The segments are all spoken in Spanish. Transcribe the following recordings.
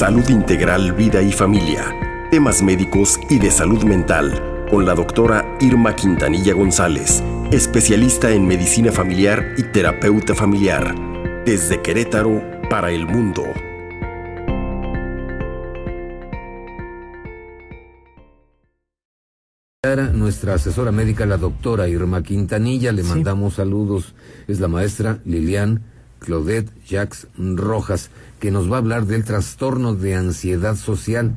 Salud Integral, Vida y Familia. Temas médicos y de salud mental con la doctora Irma Quintanilla González, especialista en medicina familiar y terapeuta familiar. Desde Querétaro para el mundo. Nuestra asesora médica, la doctora Irma Quintanilla, le mandamos saludos. Es la maestra Lilian Claudette Jacques Rojas, que nos va a hablar del trastorno de ansiedad social,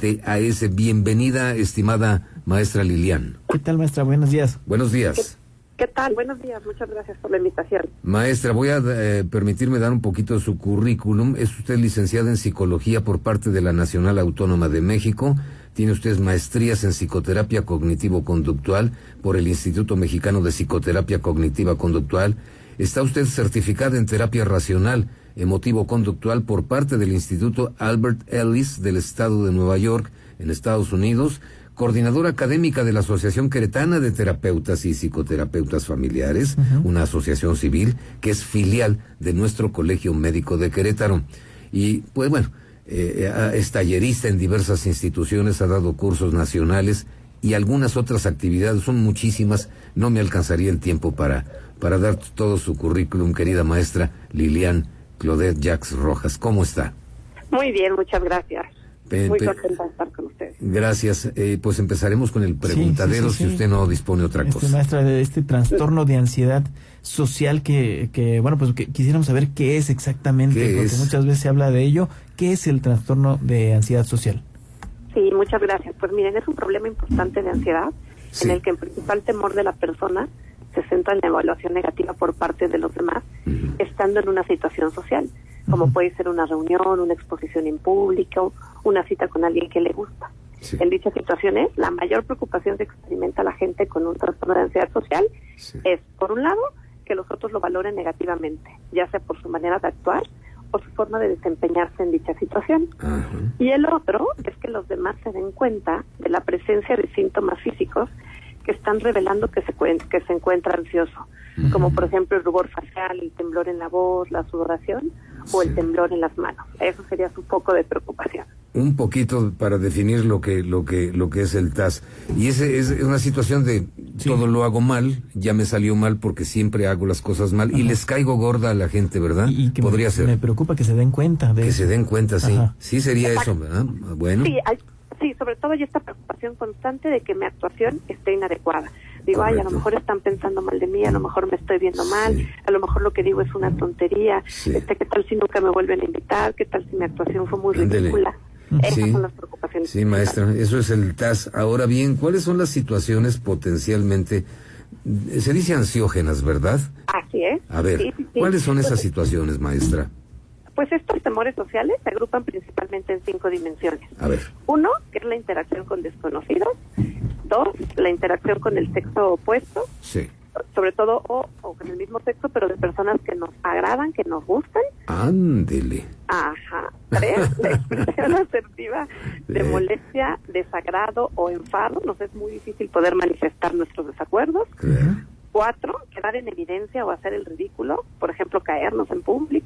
el TAS. Bienvenida, estimada maestra Lilian. ¿Qué tal, maestra? Buenos días. Buenos días. ¿Qué, tal? Buenos días. Muchas gracias por la invitación. Maestra, voy a eh, permitirme dar un poquito de su currículum. Es usted licenciada en psicología por parte de la Nacional Autónoma de México tiene usted maestrías en psicoterapia cognitivo-conductual por el Instituto Mexicano de Psicoterapia Cognitiva Conductual. Está usted certificada en terapia racional emotivo-conductual por parte del Instituto Albert Ellis del Estado de Nueva York, en Estados Unidos, coordinadora académica de la Asociación Queretana de Terapeutas y Psicoterapeutas Familiares, una asociación civil que es filial de nuestro Colegio Médico de Querétaro. Y pues bueno, eh, es tallerista en diversas instituciones, ha dado cursos nacionales y algunas otras actividades, son muchísimas, no me alcanzaría el tiempo para, para dar todo su currículum, querida maestra Lilian Claudette Jacques Rojas. ¿Cómo está? Muy bien, muchas gracias. Muy contenta de estar con ustedes. Gracias. Eh, pues empezaremos con el preguntadero si usted no dispone otra este, cosa. Maestra, de este trastorno de ansiedad social que, que bueno, pues que quisiéramos saber qué es exactamente, porque muchas veces se habla de ello. ¿Qué es el trastorno de ansiedad social? Sí, muchas gracias. Pues miren, es un problema importante de ansiedad en el que el principal temor de la persona se centra en la evaluación negativa por parte de los demás, estando en una situación social, como puede ser una reunión, una exposición en público, una cita con alguien que le gusta. En dichas situaciones, la mayor preocupación que experimenta la gente con un trastorno de ansiedad social es, por un lado, que los otros lo valoren negativamente, ya sea por su manera de actuar o su forma de desempeñarse en dicha situación. Y el otro es que los demás se den cuenta de la presencia de síntomas físicos están revelando que se, que se encuentra ansioso, como por ejemplo el rubor facial, el temblor en la voz, la sudoración o el temblor en las manos. Eso sería su foco de preocupación. Un poquito para definir lo que lo que lo que es el TAS. Y ese es una situación de todo lo hago mal, ya me salió mal porque siempre hago las cosas mal y les caigo gorda a la gente, ¿verdad? Y, que Podría ser. Me preocupa que se den cuenta de Que se den cuenta, sí. Sí sería eso, ¿verdad? Bueno. Sí, sí, sobre todo hay esta preocupación constante de que mi actuación esté inadecuada. Digo, ay, a lo mejor están pensando mal de mí, a lo mejor me estoy viendo mal, a lo mejor lo que digo es una tontería, este, ¿qué tal si nunca me vuelven a invitar? ¿Qué tal si mi actuación fue muy ridícula? Esas son las preocupaciones. Sí, maestra, eso es el TAS. Ahora bien, ¿cuáles son las situaciones potencialmente, se dice ansiógenas, verdad? Así es. A ver, ¿cuáles son esas situaciones, maestra? Pues estos temores sociales se agrupan principalmente en cinco dimensiones. A ver. Uno, que es la interacción con desconocidos. Dos, la interacción con el sexo opuesto. Sí. Sobre todo, o, con el mismo sexo, pero de personas que nos agradan, que nos gustan. Ándele. Ajá. Tres, la expresión asertiva de molestia, desagrado o enfado. Nos es muy difícil poder manifestar nuestros desacuerdos. Cuatro, quedar en evidencia o hacer el ridículo, por ejemplo, caernos en público.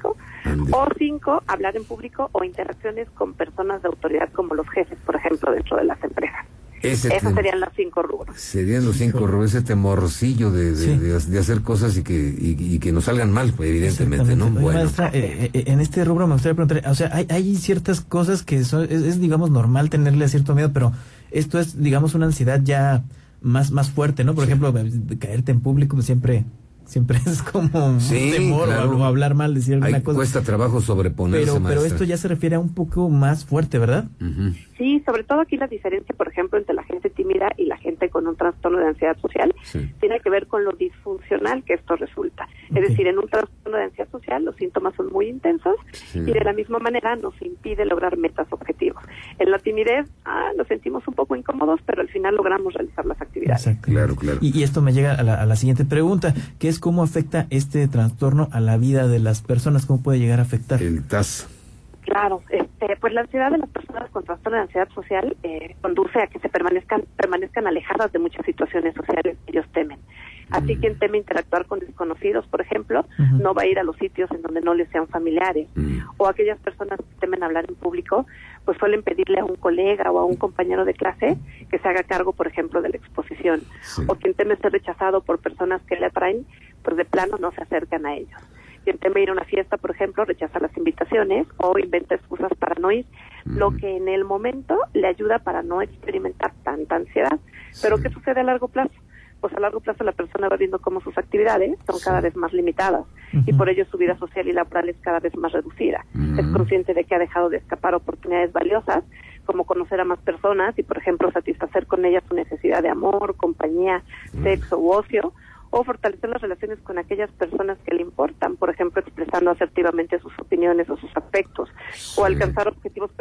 O cinco, hablar en público o interacciones con personas de autoridad como los jefes, por ejemplo, dentro de las empresas. Esos serían los cinco rubros. Serían los cinco rubros, ese temorcillo de, de, hacer cosas y que, y, que nos salgan mal, pues, evidentemente, ¿no? bueno. Maestra, eh, eh, en este rubro me gustaría preguntar, o sea, hay, hay ciertas cosas que son, es, es, digamos, normal tenerle cierto miedo, pero esto es, digamos, una ansiedad ya más, más fuerte, ¿no? Por ejemplo, caerte en público siempre siempre es como un temor o, hablar mal, decir alguna cosa. Cuesta trabajo sobreponerse, pero, pero esto ya se refiere a un poco más fuerte, ¿verdad? Sí, sobre todo aquí la diferencia, por ejemplo, entre la gente tímida y la gente con un trastorno de ansiedad social tiene que ver con lo disfuncional que esto resulta. Es decir, en un trastorno de ansiedad social los síntomas son muy intensos y de la misma manera nos impide lograr metas objetivos. En la timidez ah, nos sentimos un poco incómodos, pero al final logramos realizar las actividades. Claro, claro. Y, esto me llega a la, a la siguiente pregunta, que es cómo afecta este trastorno a la vida de las personas, cómo puede llegar a afectar. El TAS. Claro, este, pues la ansiedad de las personas con trastorno de ansiedad social eh, conduce a que se permanezcan permanezcan alejadas de muchas situaciones sociales que ellos temen. Así Mm. quien teme interactuar con desconocidos, por ejemplo, no va a ir a los sitios en donde no les sean familiares. Mm. O aquellas personas que temen hablar en público, pues suelen pedirle a un colega o a un compañero de clase que se haga cargo, por ejemplo, de la exposición. Sí. O quien teme ser rechazado por personas que le atraen, pues de plano no se acercan a ellos. Quien teme ir a una fiesta, por ejemplo, rechaza las invitaciones o inventa excusas para no ir, lo que en el momento le ayuda para no experimentar tanta ansiedad. Pero. ¿qué sucede a largo plazo? Pues a largo plazo la persona va viendo cómo sus actividades son Sí. cada vez más limitadas y por ello su vida social y laboral es cada vez más reducida. Es consciente de que ha dejado de escapar oportunidades valiosas como conocer a más personas y, por ejemplo, satisfacer con ellas su necesidad de amor, compañía, sexo u ocio, o fortalecer las relaciones con aquellas personas que le importan, por ejemplo, expresando asertivamente sus opiniones o sus afectos, Sí. o alcanzar objetivos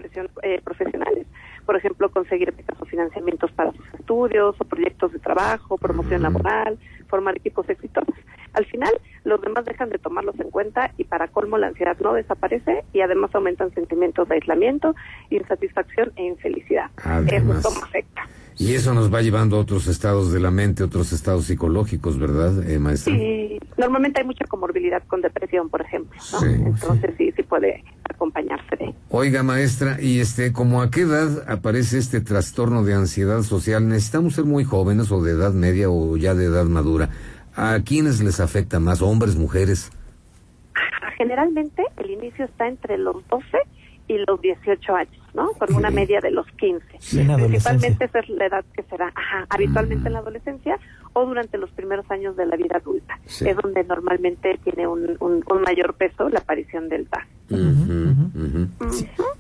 eh, profesionales, por ejemplo, conseguir becas o financiamientos para sus estudios, o proyectos de trabajo, promoción Mm. laboral, formar equipos exitosos. Al final, los demás dejan de tomarlos en cuenta y para colmo la ansiedad no desaparece y además aumentan sentimientos de aislamiento, insatisfacción e infelicidad. Además. Eso afecta. Y eso nos va llevando a otros estados de la mente, otros estados psicológicos, ¿verdad, eh, maestra? Y normalmente hay mucha comorbilidad con depresión, por ejemplo, ¿no? Sí, Entonces sí, sí puede acompañarse de. Oiga, maestra, y este, ¿como a qué edad aparece este trastorno de ansiedad social? ¿Necesitamos ser muy jóvenes o de edad media o ya de edad madura? ¿A quiénes les afecta más, hombres, mujeres? Generalmente el inicio está entre los 12 y los 18 años, ¿no? Con una media de los 15. Sí, en la Principalmente esa es la edad que será ajá, habitualmente Mm. en la adolescencia o durante los primeros años de la vida adulta. Sí. Es donde normalmente tiene un, un- un mayor peso la aparición del TAC. Ujú. ujú.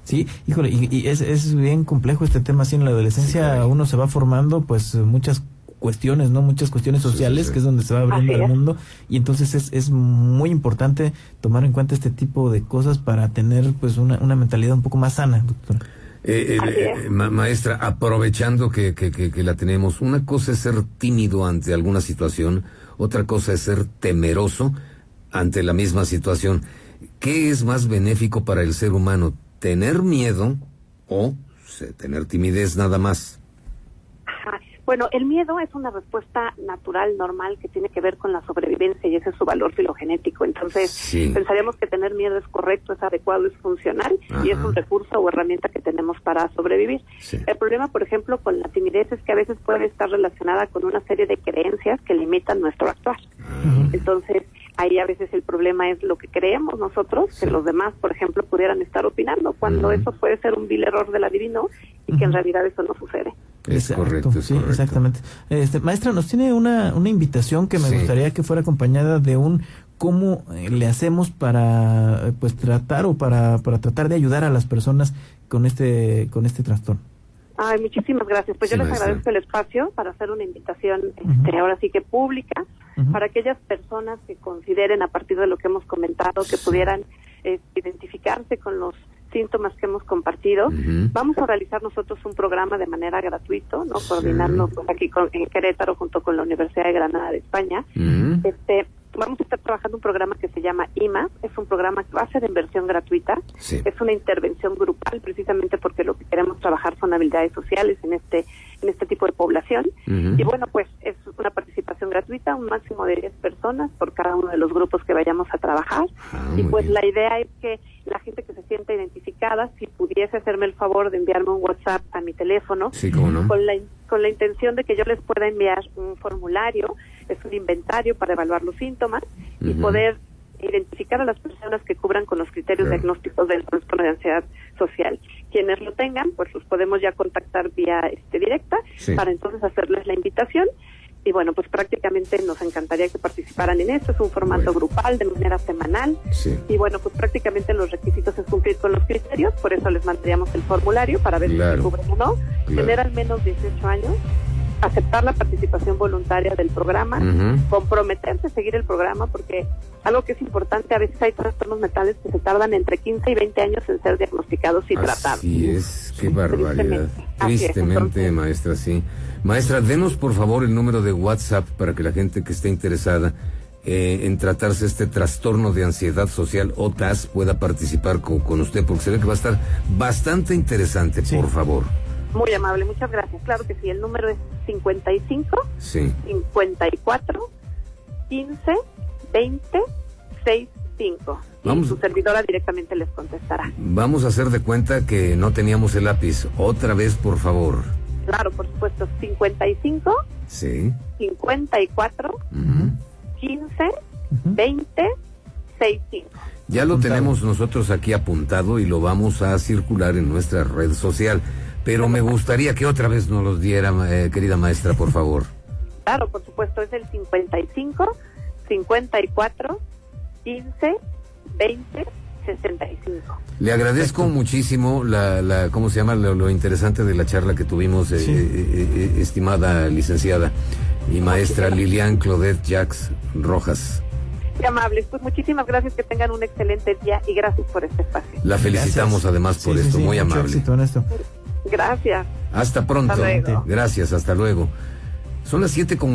Sí, híjole, y, y es, es bien complejo este tema, así en la adolescencia Sí, uno se va formando pues muchas cuestiones, ¿no? Muchas cuestiones Sí, sí, sociales, sí. que es donde se va abriendo el mundo, y entonces es, es muy importante tomar en cuenta este tipo de cosas para tener pues una, una mentalidad un poco más sana, doctora. Eh, eh, eh, es. ma- maestra, aprovechando que, que, que, que la tenemos, una cosa es ser tímido ante alguna situación, otra cosa es ser temeroso ante la misma situación. ¿Qué es más benéfico para el ser humano? ¿Tener miedo o tener timidez nada más? Bueno, el miedo es una respuesta natural, normal, que tiene que ver con la sobrevivencia y ese es su valor filogenético. Entonces, Sí. pensaríamos que tener miedo es correcto, es adecuado, es funcional y es un recurso o herramienta que tenemos para sobrevivir. Sí. El problema, por ejemplo, con la timidez es que a veces puede estar relacionada con una serie de creencias que limitan nuestro actuar. Ah, Entonces, ahí a veces el problema es lo que creemos nosotros, Sí. que los demás, por ejemplo, pudieran estar opinando, cuando eso puede ser un vil error del adivino y que en realidad eso no sucede. Es Exacto, correcto, es sí, correcto. exactamente. Este, maestra, nos tiene una, una invitación que me Sí. gustaría que fuera acompañada de un cómo eh, le hacemos para eh, pues tratar o para, para tratar de ayudar a las personas con este con este trastorno. Ay, muchísimas gracias. Pues Sí, yo les maestra. agradezco el espacio para hacer una invitación, este, ahora sí que pública, para aquellas personas que consideren, a partir de lo que hemos comentado, que Sí. pudieran eh, identificarse con los síntomas que hemos compartido. Ujú. Vamos a realizar nosotros un programa de manera gratuito, ¿no? Sí. Coordinarnos aquí con, en Querétaro junto con la Universidad de Granada de España. Ujú. Este, vamos a estar trabajando un programa que se llama IMA, es un programa que va a ser de inversión gratuita, Sí. es una intervención grupal precisamente porque lo que queremos trabajar son habilidades sociales en este en este tipo de población Ujú. y bueno pues es una participación gratuita, un máximo de 10 personas por cada uno de los grupos que vayamos a trabajar Ah, y pues bien. la idea es que la gente que se si pudiese hacerme el favor de enviarme un WhatsApp a mi teléfono, Sí, cómo no. con la, con la intención de que yo les pueda enviar un formulario, es un inventario para evaluar los síntomas y poder identificar a las personas que cubran con los criterios Claro. diagnósticos del trastorno de ansiedad social. Quienes lo tengan, pues los podemos ya contactar vía este, directa Sí. para entonces hacerles la invitación. Y bueno, pues prácticamente nos encantaría que participaran en esto. Es un formato Bueno. grupal de manera semanal. Sí. Y bueno, pues prácticamente los requisitos es cumplir con los criterios, por eso les mandaríamos el formulario para ver Claro. si se cubren o no, Claro. tener al menos 18 años, aceptar la participación voluntaria del programa, comprometerse a seguir el programa, porque algo que es importante, a veces hay trastornos mentales que se tardan entre 15 y 20 años en ser diagnosticados y tratados. Así es, qué barbaridad. Tristemente. Maestra, sí. Maestra, denos por favor el número de WhatsApp para que la gente que esté interesada eh, en tratarse este trastorno de ansiedad social o TAS pueda participar con, con usted, porque se ve que va a estar bastante interesante, Sí. por favor. Muy amable, muchas gracias. Claro que sí, el número es 55 Sí, 54 15 20 65. Vamos. Y su servidora directamente les contestará. Vamos a hacer de cuenta que no teníamos el lápiz. Otra vez, por favor. Claro, por supuesto, 55 Sí. 54 Ujú. 15 20 65. Ya lo Apuntado. tenemos nosotros aquí apuntado y lo vamos a circular en nuestra red social. Pero me gustaría que otra vez nos los diera, eh, querida maestra, por favor. Claro, por supuesto, es el 55 54 15 20 65. Le agradezco muchísimo la, la, ¿cómo se llama? Lo, lo interesante de la charla que tuvimos, eh, Sí. eh, eh, estimada licenciada y maestra Lilian Claudette Jacques Rojas. Qué amables. Pues muchísimas gracias, que tengan un excelente día y gracias por este espacio. La felicitamos Gracias. además por Sí, esto, sí, muy mucho amable. éxito en esto. Gracias. Hasta pronto. Hasta. Gracias, hasta luego. Son las siete con